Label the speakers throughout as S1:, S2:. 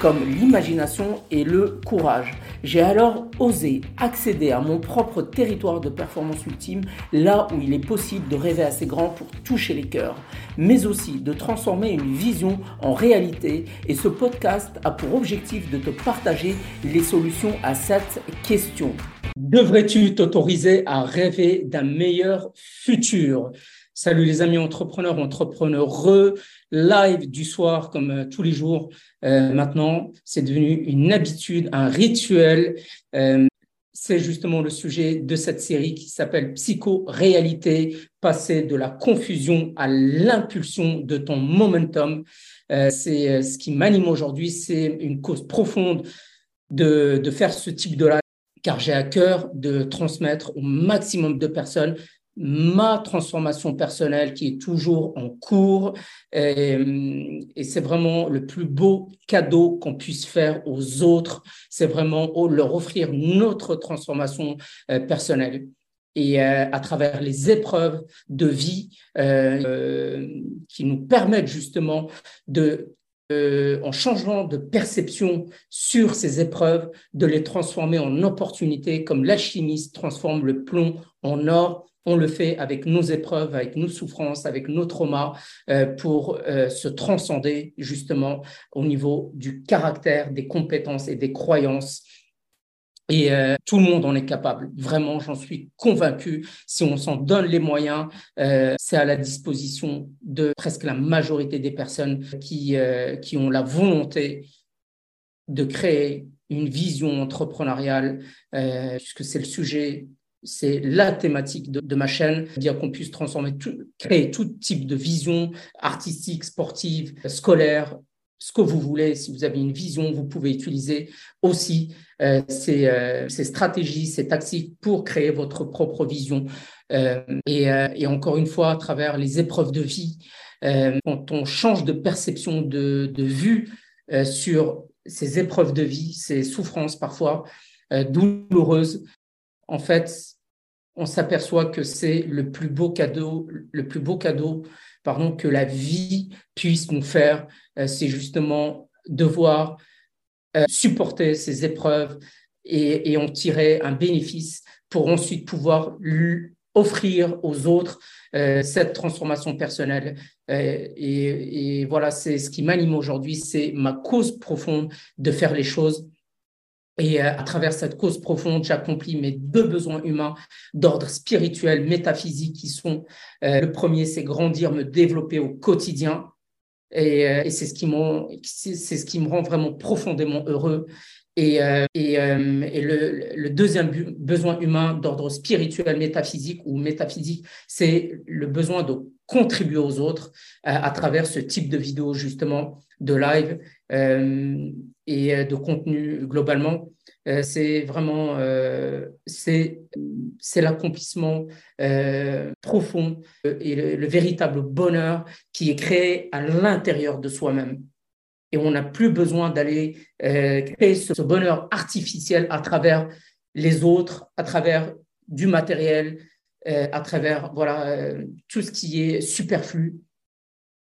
S1: comme l'imagination et le courage. J'ai alors osé accéder à mon propre territoire de performance ultime, là où il est possible de rêver assez grand pour toucher les cœurs, mais aussi de transformer une vision en réalité. Et ce podcast a pour objectif de te partager les solutions à cette question. Devrais-tu t'autoriser à rêver d'un meilleur futur? Salut les amis entrepreneurs, entrepreneureux, live du soir comme euh, tous les jours. Euh, maintenant, c'est devenu une habitude, un rituel. Euh, c'est justement le sujet de cette série qui s'appelle Psycho-réalité, passer de la confusion à l'impulsion de ton momentum. c'est ce qui m'anime aujourd'hui, c'est une cause profonde de, de faire ce type de live car j'ai à cœur de transmettre au maximum de personnes ma transformation personnelle qui est toujours en cours. Et, c'est vraiment le plus beau cadeau qu'on puisse faire aux autres. C'est vraiment leur offrir notre transformation euh, personnelle. Et euh, à travers les épreuves de vie euh, qui nous permettent justement de en changeant de perception sur ces épreuves, de les transformer en opportunités, comme l'alchimiste transforme le plomb en or on le fait avec nos épreuves, avec nos souffrances, avec nos traumas, euh, pour euh, se transcender justement au niveau du caractère, des compétences et des croyances. Et euh, tout le monde en est capable. Vraiment, j'en suis convaincu. Si on s'en donne les moyens, c'est à la disposition de presque la majorité des personnes qui, qui ont la volonté de créer une vision entrepreneuriale, puisque c'est le sujet c'est la thématique de, ma chaîne, dire qu'on puisse transformer, créer tout type de vision artistique, sportive, scolaire, ce que vous voulez. Si vous avez une vision, vous pouvez utiliser aussi euh, euh, ces, stratégies, ces tactiques pour créer votre propre vision. Euh, et, encore une fois, à travers les épreuves de vie, quand on change de perception, de, de vue sur ces épreuves de vie, ces souffrances parfois douloureuses, en fait, on s'aperçoit que c'est le plus beau cadeau, le plus beau cadeau, pardon, que la vie puisse nous faire. Euh, c'est justement devoir euh, supporter ces épreuves et, en tirer un bénéfice pour ensuite pouvoir offrir aux autres euh, cette transformation personnelle. et, voilà, c'est ce qui m'anime aujourd'hui, c'est ma cause profonde de faire les choses et à travers cette cause profonde, j'accomplis mes deux besoins humains d'ordre spirituel, métaphysique, qui sont le premier, c'est grandir, me développer au quotidien. Et, euh, c'est ce qui me rend vraiment profondément heureux. Et, et, et le, le, deuxième besoin humain d'ordre spirituel, métaphysique ou métaphysique, c'est le besoin de contribuer aux autres à travers ce type de vidéo justement de live euh, et euh, de contenu globalement. Euh, c'est vraiment c'est l'accomplissement profond et le, véritable bonheur qui est créé à l'intérieur de soi-même. Et on n'a plus besoin d'aller créer ce, bonheur artificiel à travers les autres, à travers du matériel, à travers voilà tout ce qui est superflu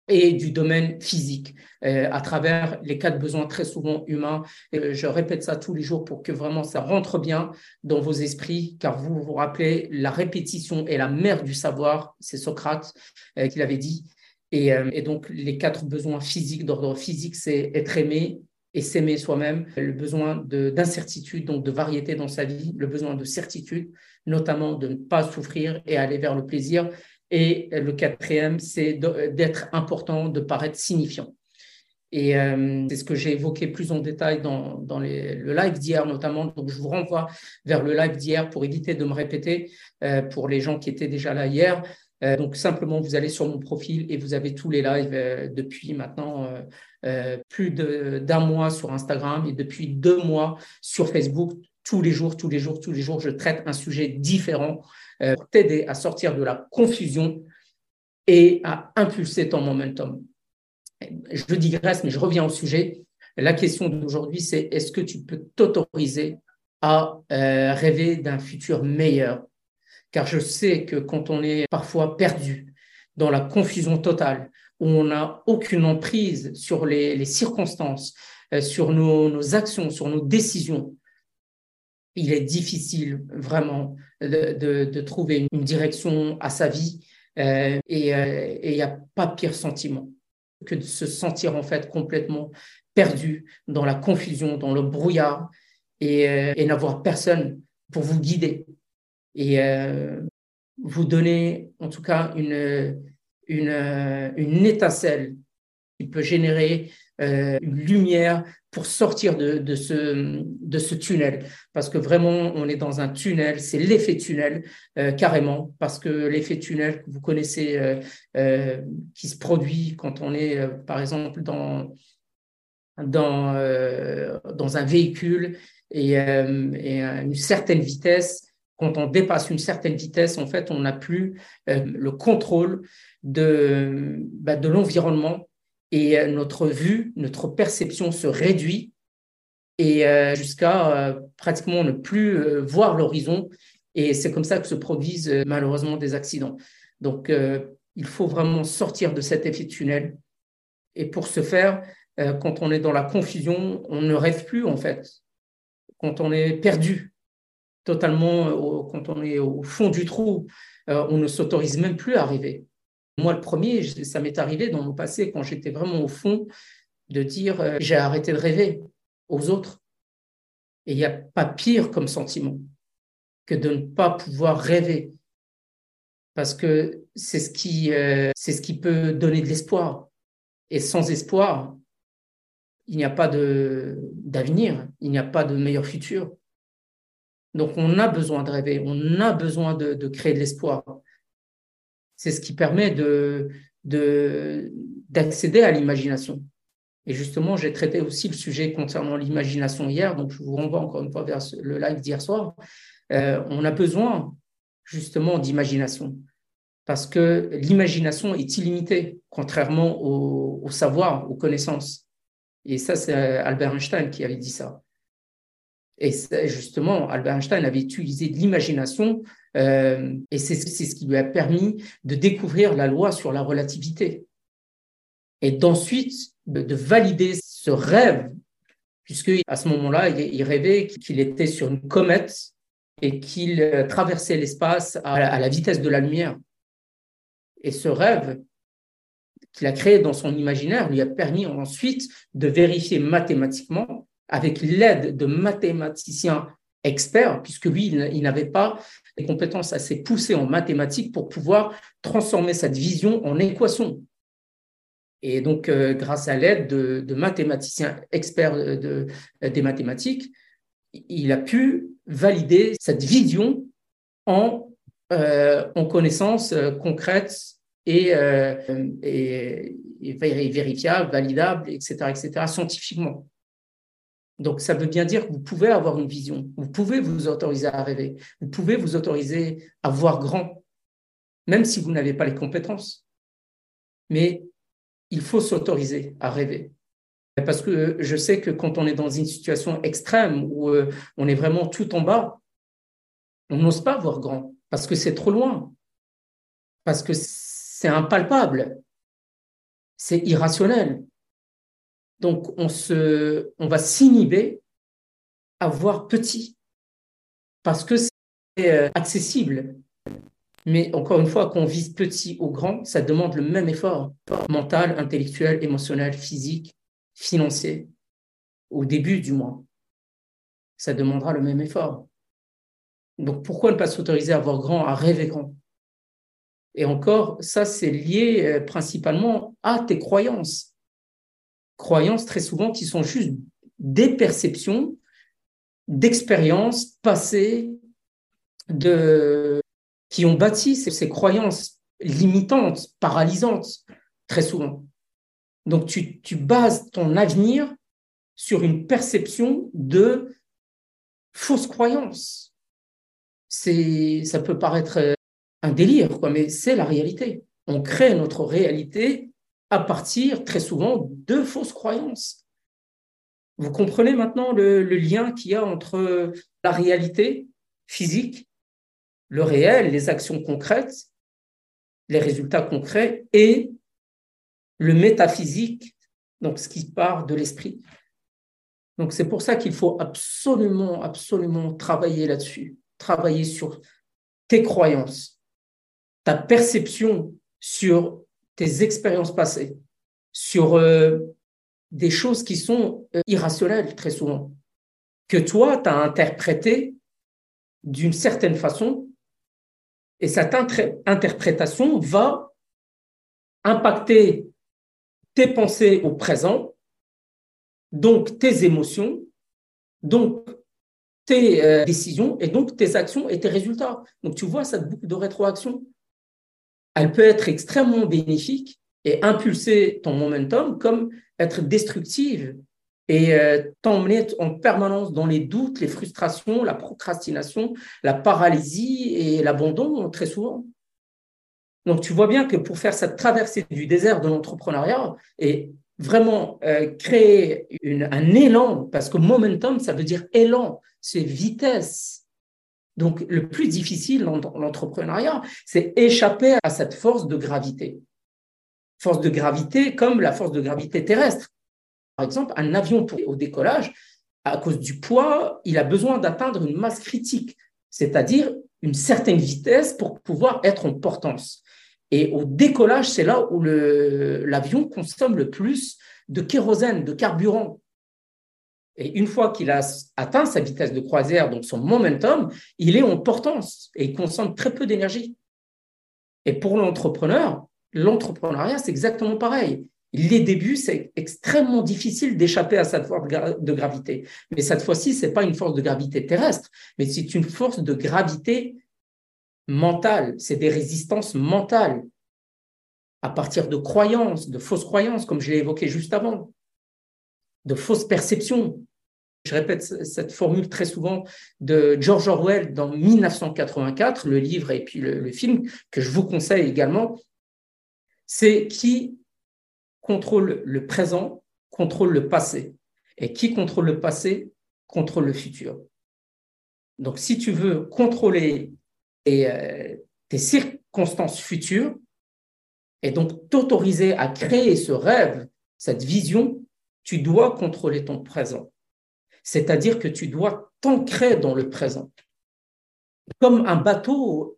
S1: et du domaine physique euh, à travers les quatre besoins très souvent humains. Et je répète ça tous les jours pour que vraiment ça rentre bien dans vos esprits, car vous vous rappelez, la répétition est la mère du savoir, c'est Socrate euh, qui l'avait dit. Et, euh, et, donc les quatre besoins physiques, d'ordre physique, c'est être aimé et s'aimer soi-même, le besoin d'incertitude, donc de variété dans sa vie, le besoin de certitude, notamment de ne pas souffrir et aller vers le plaisir, et le quatrième, c'est d'être important, de paraître signifiant. Et euh, c'est ce que j'ai évoqué plus en détail dans, le live d'hier notamment. Donc, je vous renvoie vers le live d'hier pour éviter de me répéter euh, pour les gens qui étaient déjà là hier. Euh, donc, simplement, vous allez sur mon profil et vous avez tous les lives depuis maintenant plus d'un mois sur Instagram et depuis deux mois sur Facebook. Tous les jours, tous les jours, tous les jours, je traite un sujet différent euh, pour t'aider à sortir de la confusion et à impulser ton momentum. Je digresse, mais je reviens au sujet. La question d'aujourd'hui, c'est est-ce que tu peux t'autoriser à euh, rêver d'un futur meilleur? Car je sais que quand on est parfois perdu dans la confusion totale, où on n'a aucune emprise sur les, circonstances, euh, sur nos, actions, sur nos décisions, il est difficile vraiment de, trouver une direction à sa vie euh, et il n'y a pas pire sentiment que de se sentir en fait complètement perdu dans la confusion, dans le brouillard et, euh, n'avoir personne pour vous guider. Et euh, vous donner en tout cas une, une, une étincelle qui peut générer euh, une lumière pour sortir de, ce, tunnel. Parce que vraiment, on est dans un tunnel, c'est l'effet tunnel, euh, carrément, parce que l'effet tunnel que vous connaissez, euh, qui se produit quand on est, par exemple, dans, dans, un véhicule et, et, à une certaine vitesse, quand on dépasse une certaine vitesse, en fait, on n'a plus le contrôle de, bah, de l'environnement et euh, notre vue, notre perception se réduit et euh, jusqu'à euh, pratiquement ne plus voir l'horizon. Et c'est comme ça que se produisent malheureusement des accidents. Donc, il faut vraiment sortir de cet effet tunnel. Et pour ce faire, quand on est dans la confusion, on ne rêve plus en fait. Quand on est perdu totalement, quand on est au fond du trou, on ne s'autorise même plus à rêver. Moi, le premier, ça m'est arrivé dans mon passé, quand j'étais vraiment au fond, de dire euh, j'ai arrêté de rêver aux autres. Et il n'y a pas pire comme sentiment que de ne pas pouvoir rêver. Parce que c'est ce, qui, euh, peut donner de l'espoir. Et sans espoir, il n'y a pas d'avenir, il n'y a pas de meilleur futur. Donc on a besoin de rêver, on a besoin de créer de l'espoir c'est ce qui permet de, d'accéder à l'imagination. Et justement, j'ai traité aussi le sujet concernant l'imagination hier, donc je vous renvoie encore une fois vers le live d'hier soir. Euh, on a besoin justement d'imagination, parce que l'imagination est illimitée, contrairement au, savoir, aux connaissances. Et ça, c'est Albert Einstein qui avait dit ça. Et justement, Albert Einstein avait utilisé l'imagination euh, et c'est ce qui lui a permis de découvrir la loi sur la relativité. Et d'ensuite, de, valider ce rêve, puisque à ce moment-là, il, rêvait qu'il était sur une comète et qu'il euh, traversait l'espace à, la vitesse de la lumière. Et ce rêve qu'il a créé dans son imaginaire lui a permis ensuite de vérifier mathématiquement avec l'aide de mathématiciens experts, puisque lui, il n'avait pas des compétences assez poussées en mathématiques pour pouvoir transformer cette vision en équation. Et donc, euh, grâce à l'aide de, mathématiciens experts de, des mathématiques, il a pu valider cette vision en, euh, en connaissances euh, concrètes et, et, et, vérifiables, validables, etc., etc., scientifiquement. Donc, ça veut bien dire que vous pouvez avoir une vision, vous pouvez vous autoriser à rêver, vous pouvez vous autoriser à voir grand, même si vous n'avez pas les compétences. Mais il faut s'autoriser à rêver. Parce que je sais que quand on est dans une situation extrême où euh, on est vraiment tout en bas, on n'ose pas voir grand parce que c'est trop loin, parce que c'est impalpable, c'est irrationnel. Donc, on, va s'inhiber à voir petit parce que c'est euh, accessible. Mais encore une fois, qu'on vise petit ou grand, ça demande le même effort mental, intellectuel, émotionnel, physique, financier, au début du mois. Ça demandera le même effort. Donc pourquoi ne pas s'autoriser à voir grand, à rêver grand? Et encore, ça, c'est lié euh, principalement à tes croyances croyances très souvent qui sont juste des perceptions d'expériences passées de, qui ont bâti ces, croyances limitantes, paralysantes, très souvent. Donc tu, tu bases ton avenir sur une perception de fausses croyances. ça peut paraître euh, un délire, quoi, mais c'est la réalité. On crée notre réalité à partir très souvent de fausses croyances. Vous comprenez maintenant le, lien qu'il y a entre la réalité physique, le réel, les actions concrètes, les résultats concrets et le métaphysique, donc ce qui part de l'esprit. Donc c'est pour ça qu'il faut absolument, absolument travailler là-dessus, travailler sur tes croyances, ta perception sur tes expériences passées, sur euh, des choses qui sont euh, irrationnelles très souvent, que toi, tu as interprété d'une certaine façon, et cette interprétation va impacter tes pensées au présent, donc tes émotions, donc tes euh, décisions et donc tes actions et tes résultats. Donc tu vois cette boucle de rétroaction. Elle peut être extrêmement bénéfique et impulser ton momentum comme être destructive et euh, t'emmener en permanence dans les doutes, les frustrations, la procrastination, la paralysie et l'abandon très souvent. Donc, tu vois bien que pour faire cette traversée du désert de l'entrepreneuriat et vraiment euh, créer un élan, parce que momentum, ça veut dire élan, c'est vitesse. Donc, le plus difficile dans l'entrepreneuriat, c'est échapper à cette force de gravité. Force de gravité comme la force de gravité terrestre. Par exemple, un avion au décollage, à cause du poids, il a besoin d'atteindre une masse critique, c'est-à-dire une certaine vitesse pour pouvoir être en portance. Et au décollage, c'est là où l'avion consomme le plus de kérosène, de carburant. Et une fois qu'il a atteint sa vitesse de croisière, donc son momentum, il est en portance et il consomme très peu d'énergie. Et pour l'entrepreneur, l'entrepreneuriat, c'est exactement pareil. Les débuts, c'est extrêmement difficile d'échapper à cette force de gravité. Mais cette fois-ci, ce n'est pas une force de gravité terrestre, mais c'est une force de gravité mentale, c'est des résistances mentales à partir de croyances, de fausses croyances, comme je l'ai évoqué juste avant, de fausses perceptions. Je répète cette formule très souvent de George Orwell dans 1984, le livre et puis le, film que je vous conseille également. C'est qui contrôle le présent, contrôle le passé. Et qui contrôle le passé, contrôle le futur. Donc si tu veux contrôler et euh, tes circonstances futures et donc t'autoriser à créer ce rêve, cette vision, tu dois contrôler ton présent. C'est-à-dire que tu dois t'ancrer dans le présent. Comme un bateau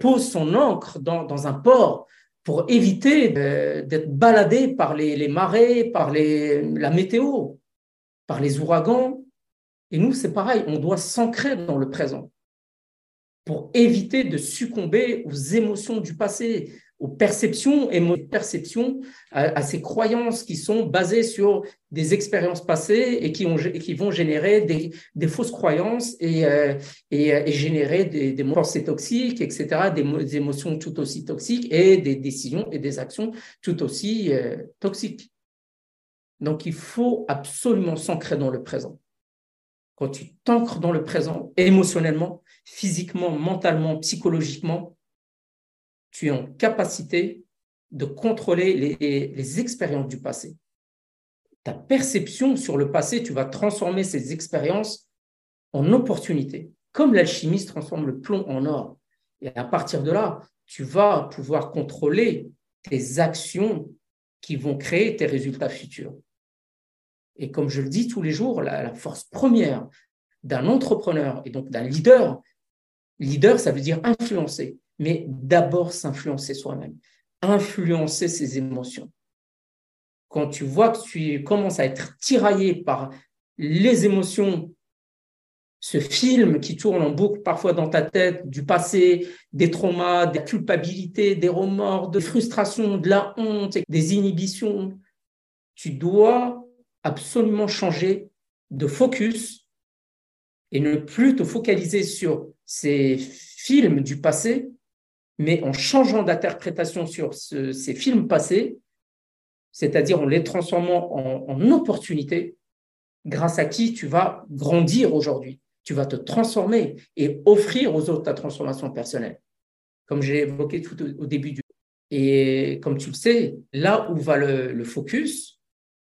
S1: pose son ancre dans, un port pour éviter d'être baladé par les, marées, par la météo, par les ouragans. Et nous, c'est pareil, on doit s'ancrer dans le présent pour éviter de succomber aux émotions du passé, aux perceptions et perceptions, à, à, ces croyances qui sont basées sur des expériences passées et qui, ont, qui vont générer des, fausses croyances et, euh, euh, et, générer des, des pensées toxiques, etc., des, émotions tout aussi toxiques et des décisions et des actions tout aussi euh, toxiques. Donc, il faut absolument s'ancrer dans le présent. Quand tu t'ancres dans le présent, émotionnellement, physiquement, mentalement, psychologiquement, tu es en capacité de contrôler les, expériences du passé. Ta perception sur le passé, tu vas transformer ces expériences en opportunités, comme l'alchimiste transforme le plomb en or. Et à partir de là, tu vas pouvoir contrôler tes actions qui vont créer tes résultats futurs. Et comme je le dis tous les jours, la, force première d'un entrepreneur et donc d'un leader, leader, ça veut dire influencer, mais d'abord s'influencer soi-même, influencer ses émotions. Quand tu vois que tu commences à être tiraillé par les émotions, ce film qui tourne en boucle parfois dans ta tête du passé, des traumas, des culpabilités, des remords, des frustrations, de la honte, des inhibitions, tu dois absolument changer de focus et ne plus te focaliser sur ces films du passé, mais en changeant d'interprétation sur ces films passés, c'est-à-dire en les transformant en, opportunités, grâce à qui tu vas grandir aujourd'hui, tu vas te transformer et offrir aux autres ta transformation personnelle, comme j'ai évoqué tout au, début du. Et comme tu le sais, là où va le focus,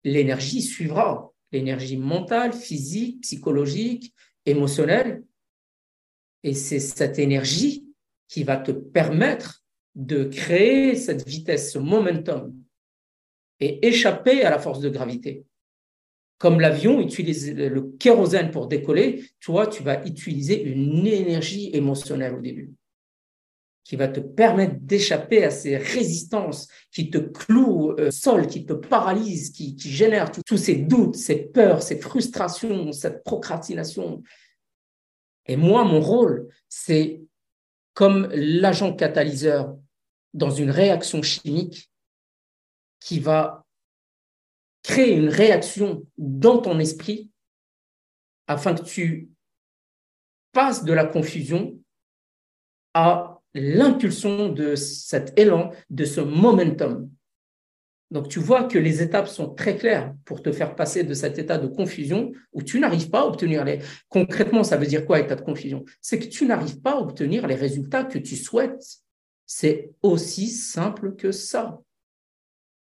S1: l'énergie suivra. L'énergie mentale, physique, psychologique, émotionnelle. Et c'est cette énergie qui va te permettre de créer cette vitesse, ce momentum, et échapper à la force de gravité. Comme l'avion utilise le kérosène pour décoller, toi, tu vas utiliser une énergie émotionnelle au début qui va te permettre d'échapper à ces résistances qui te clouent au sol, qui te paralysent, qui, qui génèrent tous ces doutes, ces peurs, ces frustrations, cette procrastination. Et moi, mon rôle, c'est comme l'agent catalyseur dans une réaction chimique qui va créer une réaction dans ton esprit afin que tu passes de la confusion à l'impulsion de cet élan, de ce momentum. Donc tu vois que les étapes sont très claires pour te faire passer de cet état de confusion où tu n'arrives pas à obtenir les... Concrètement, ça veut dire quoi état de confusion? C'est que tu n'arrives pas à obtenir les résultats que tu souhaites. C'est aussi simple que ça.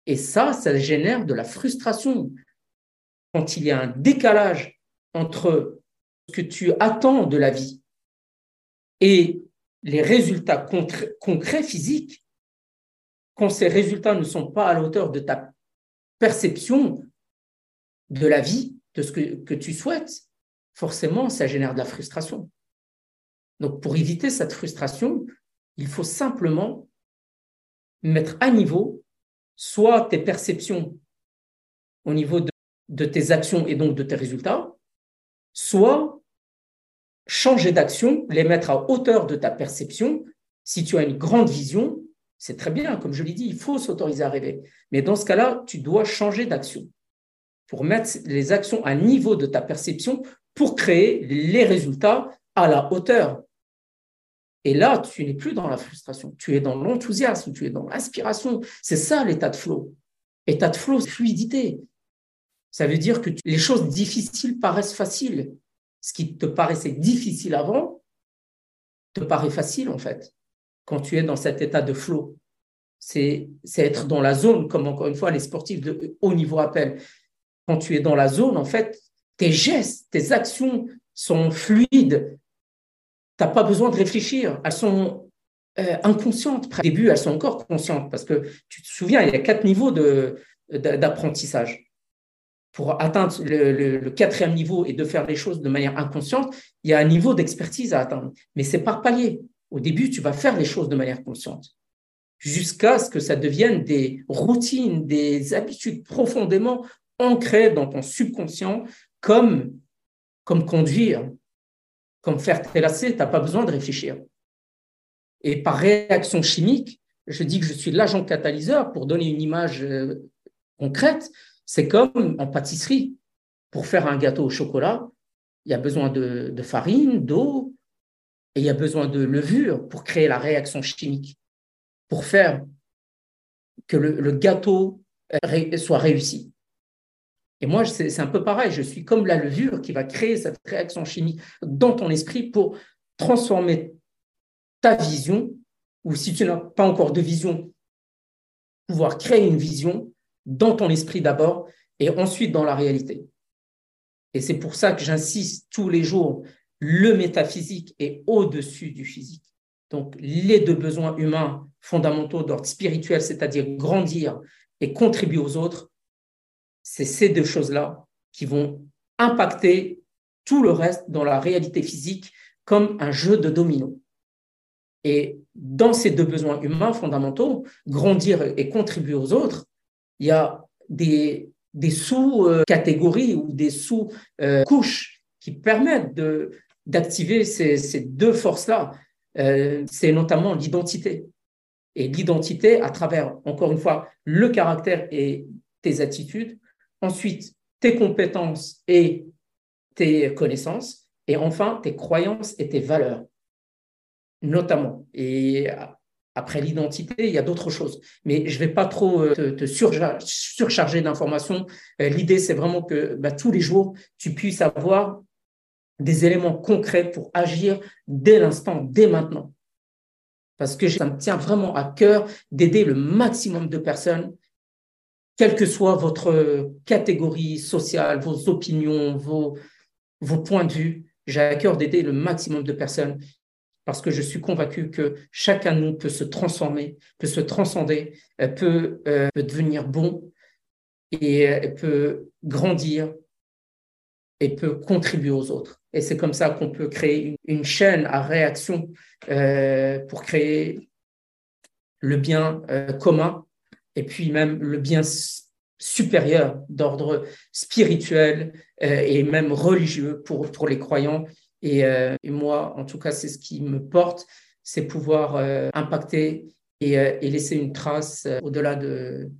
S1: Et ça, ça génère de la frustration. Quand il y a un décalage entre ce que tu attends de la vie et les résultats concrets, physiques, quand ces résultats ne sont pas à la hauteur de ta perception de la vie, de ce que, tu souhaites, forcément, ça génère de la frustration. Donc, pour éviter cette frustration, il faut simplement mettre à niveau soit tes perceptions au niveau de, de tes actions et donc de tes résultats, soit changer d'action, les mettre à hauteur de ta perception. Si tu as une grande vision, c'est très bien, comme je l'ai dit, il faut s'autoriser à rêver. Mais dans ce cas-là, tu dois changer d'action pour mettre les actions à niveau de ta perception pour créer les résultats à la hauteur. Et là, tu n'es plus dans la frustration, tu es dans l'enthousiasme, tu es dans l'inspiration. C'est ça l'état de flow. État de flow, fluidité. Ça veut dire que les choses difficiles paraissent faciles ce qui te paraissait difficile avant te paraît facile en fait, quand tu es dans cet état de flow. C'est être dans la zone, comme encore une fois les sportifs de haut niveau appellent. Quand tu es dans la zone, en fait, tes gestes, tes actions sont fluides. Tu n'as pas besoin de réfléchir. Elles sont euh, inconscientes. Au début, elles sont encore conscientes parce que tu te souviens, il y a quatre niveaux d'apprentissage pour atteindre le, quatrième niveau et de faire les choses de manière inconsciente, il y a un niveau d'expertise à atteindre. Mais c'est par palier. Au début, tu vas faire les choses de manière consciente jusqu'à ce que ça devienne des routines, des habitudes profondément ancrées dans ton subconscient, comme, comme conduire, comme faire tes lacets, tu n'as pas besoin de réfléchir. Et par réaction chimique, je dis que je suis l'agent catalyseur pour donner une image euh, concrète, c'est comme en pâtisserie. Pour faire un gâteau au chocolat, il y a besoin de, farine, d'eau, et il y a besoin de levure pour créer la réaction chimique, pour faire que le, gâteau soit réussi. Et moi, c'est un peu pareil, je suis comme la levure qui va créer cette réaction chimique dans ton esprit pour transformer ta vision, ou si tu n'as pas encore de vision, pouvoir créer une vision dans ton esprit d'abord et ensuite dans la réalité. Et c'est pour ça que j'insiste tous les jours, le métaphysique est au-dessus du physique. Donc les deux besoins humains fondamentaux d'ordre spirituel, c'est-à-dire grandir et contribuer aux autres, c'est ces deux choses-là qui vont impacter tout le reste dans la réalité physique comme un jeu de domino. Et dans ces deux besoins humains fondamentaux, grandir et contribuer aux autres, il y a des, sous-catégories ou des sous-couches qui permettent d'activer ces, deux forces-là. Euh, c'est notamment l'identité. Et l'identité à travers, encore une fois, le caractère et tes attitudes. Ensuite, tes compétences et tes connaissances. Et enfin, tes croyances et tes valeurs, notamment. Et après l'identité, il y a d'autres choses. Mais je ne vais pas trop euh, te, surcharger d'informations. Euh, l'idée, c'est vraiment que bah, tous les jours, tu puisses avoir des éléments concrets pour agir dès l'instant, dès maintenant. Parce que ça me tient vraiment à cœur d'aider le maximum de personnes, quelle que soit votre catégorie sociale, vos opinions, vos, vos points de vue. J'ai à cœur d'aider le maximum de personnes parce que je suis convaincu que chacun de nous peut se transformer, peut se transcender, euh, peut, euh, peut devenir bon et euh, peut grandir et peut contribuer aux autres. Et c'est comme ça qu'on peut créer une, chaîne à réaction euh, pour créer le bien euh, commun et puis même le bien supérieur d'ordre spirituel euh, et même religieux pour, pour les croyants. Et, moi, en tout cas, c'est ce qui me porte, c'est pouvoir impacter et, et, laisser une trace au-delà de,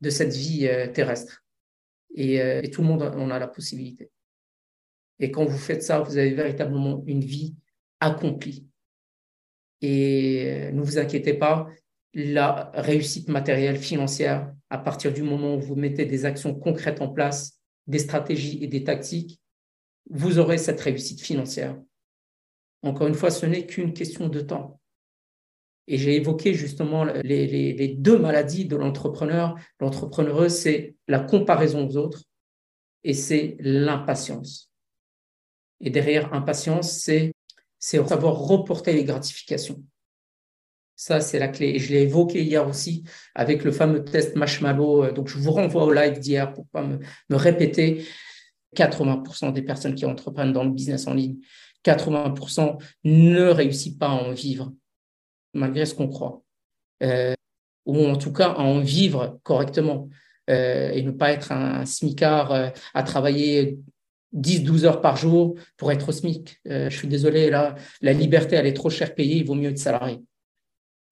S1: de cette vie terrestre. Et, et tout le monde en a la possibilité. Et quand vous faites ça, vous avez véritablement une vie accomplie. Et ne vous inquiétez pas, la réussite matérielle, financière, à partir du moment où vous mettez des actions concrètes en place, des stratégies et des tactiques, vous aurez cette réussite financière. Encore une fois, ce n'est qu'une question de temps. Et j'ai évoqué justement les, deux maladies de l'entrepreneur. L'entrepreneureux, c'est la comparaison aux autres et c'est l'impatience. Et derrière impatience, c'est savoir reporter les gratifications. Ça, c'est la clé. Et je l'ai évoqué hier aussi avec le fameux test Marshmallow. Donc, je vous renvoie au live d'hier pour pas me, répéter. 80% des personnes qui entreprennent dans le business en ligne, 80% ne réussissent pas à en vivre, malgré ce qu'on croit. Euh, ou en tout cas à en vivre correctement. Euh, et ne pas être un, un smicard euh, à travailler 10-12 heures par jour pour être au SMIC. Euh, je suis désolé, là, la liberté, elle est trop chère payée, il vaut mieux être salarié.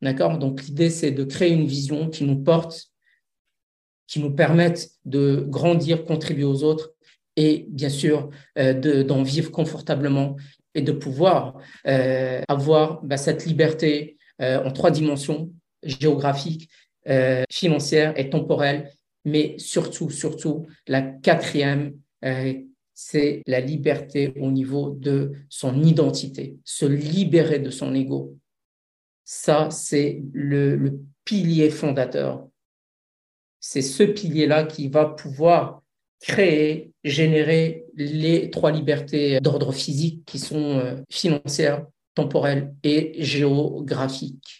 S1: D'accord? Donc, l'idée, c'est de créer une vision qui nous porte, qui nous permette de grandir, contribuer aux autres et, bien sûr, euh, d'en vivre confortablement et de pouvoir euh, avoir bah, cette liberté euh, en trois dimensions, géographique, euh, financière et temporelle, mais surtout, surtout, la quatrième c'est la liberté au niveau de son identité, se libérer de son ego. Ça, c'est le, pilier fondateur. C'est ce pilier-là qui va pouvoir créer, générer les trois libertés d'ordre physique qui sont euh, financières, temporelles et géographiques.